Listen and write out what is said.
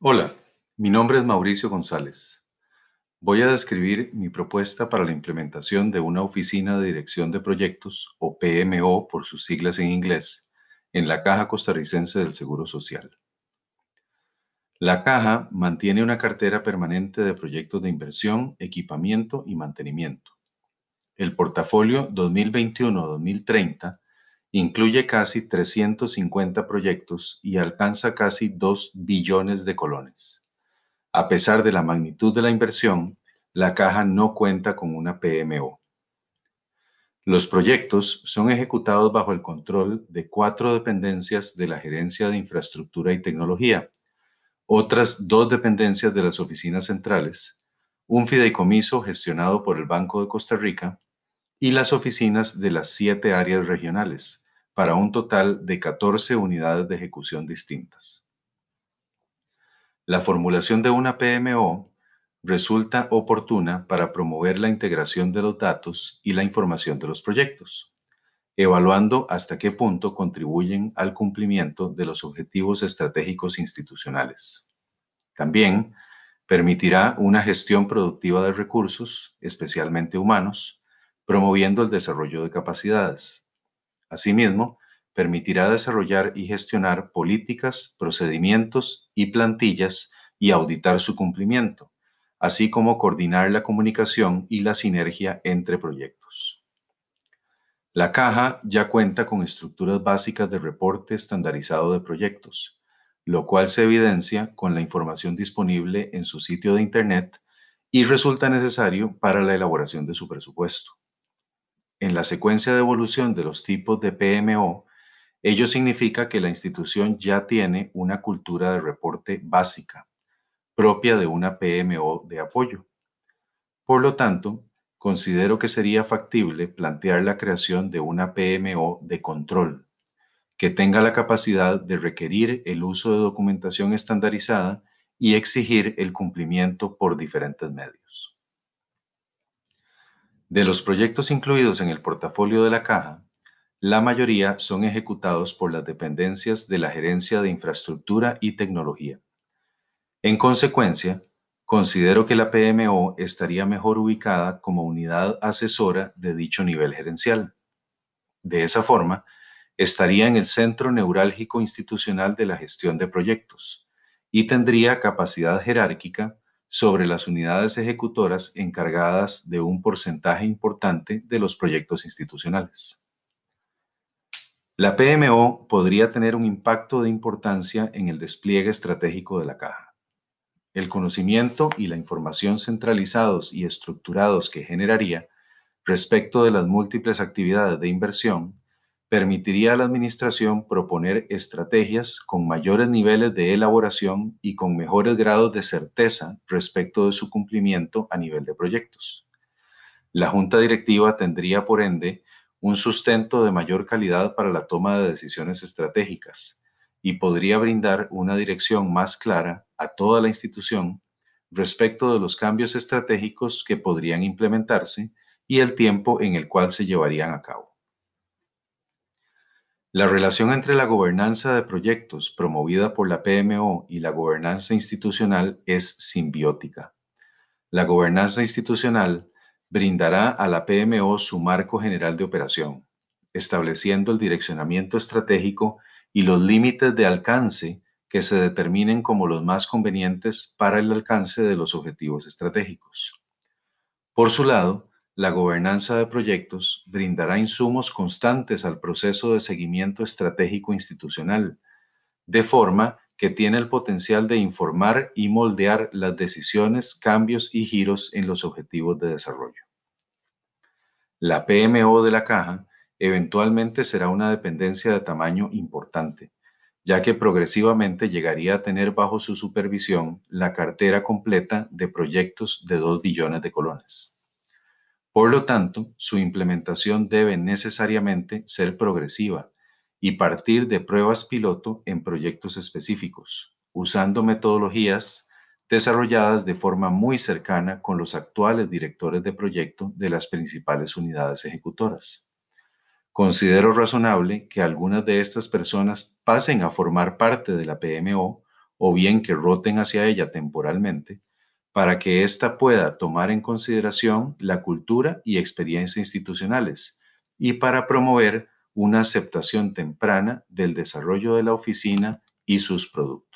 Hola, mi nombre es Mauricio González. Voy a describir mi propuesta para la implementación de una oficina de dirección de proyectos, o PMO por sus siglas en inglés, en la Caja Costarricense del Seguro Social. La Caja mantiene una cartera permanente de proyectos de inversión, equipamiento y mantenimiento. El portafolio 2021-2030 Incluye casi 350 proyectos y alcanza casi 2 billones de colones. A pesar de la magnitud de la inversión, la caja no cuenta con una PMO. Los proyectos son ejecutados bajo el control de cuatro dependencias de la Gerencia de Infraestructura y Tecnología, otras dos dependencias de las oficinas centrales, un fideicomiso gestionado por el Banco de Costa Rica y las oficinas de las siete áreas regionales, para un total de 14 unidades de ejecución distintas. La formulación de una PMO resulta oportuna para promover la integración de los datos y la información de los proyectos, evaluando hasta qué punto contribuyen al cumplimiento de los objetivos estratégicos institucionales. También permitirá una gestión productiva de recursos, especialmente humanos, promoviendo el desarrollo de capacidades. Asimismo, permitirá desarrollar y gestionar políticas, procedimientos y plantillas y auditar su cumplimiento, así como coordinar la comunicación y la sinergia entre proyectos. La caja ya cuenta con estructuras básicas de reporte estandarizado de proyectos, lo cual se evidencia con la información disponible en su sitio de Internet y resulta necesario para la elaboración de su presupuesto. En la secuencia de evolución de los tipos de PMO, ello significa que la institución ya tiene una cultura de reporte básica, propia de una PMO de apoyo. Por lo tanto, considero que sería factible plantear la creación de una PMO de control, que tenga la capacidad de requerir el uso de documentación estandarizada y exigir el cumplimiento por diferentes medios. De los proyectos incluidos en el portafolio de la caja, la mayoría son ejecutados por las dependencias de la Gerencia de Infraestructura y Tecnología. En consecuencia, considero que la PMO estaría mejor ubicada como unidad asesora de dicho nivel gerencial. De esa forma, estaría en el centro neurálgico institucional de la gestión de proyectos y tendría capacidad jerárquica sobre las unidades ejecutoras encargadas de un porcentaje importante de los proyectos institucionales. La PMO podría tener un impacto de importancia en el despliegue estratégico de la caja. El conocimiento y la información centralizados y estructurados que generaría respecto de las múltiples actividades de inversión permitiría a la Administración proponer estrategias con mayores niveles de elaboración y con mejores grados de certeza respecto de su cumplimiento a nivel de proyectos. La Junta Directiva tendría, por ende, un sustento de mayor calidad para la toma de decisiones estratégicas y podría brindar una dirección más clara a toda la institución respecto de los cambios estratégicos que podrían implementarse y el tiempo en el cual se llevarían a cabo. La relación entre la gobernanza de proyectos promovida por la PMO y la gobernanza institucional es simbiótica. La gobernanza institucional brindará a la PMO su marco general de operación, estableciendo el direccionamiento estratégico y los límites de alcance que se determinen como los más convenientes para el alcance de los objetivos estratégicos. Por su lado, la gobernanza de proyectos brindará insumos constantes al proceso de seguimiento estratégico institucional, de forma que tiene el potencial de informar y moldear las decisiones, cambios y giros en los objetivos de desarrollo. La PMO de la caja eventualmente será una dependencia de tamaño importante, ya que progresivamente llegaría a tener bajo su supervisión la cartera completa de proyectos de 2 billones de colones. Por lo tanto, su implementación debe necesariamente ser progresiva y partir de pruebas piloto en proyectos específicos, usando metodologías desarrolladas de forma muy cercana con los actuales directores de proyecto de las principales unidades ejecutoras. Considero razonable que algunas de estas personas pasen a formar parte de la PMO o bien que roten hacia ella temporalmente, para que ésta pueda tomar en consideración la cultura y experiencia institucionales y para promover una aceptación temprana del desarrollo de la oficina y sus productos.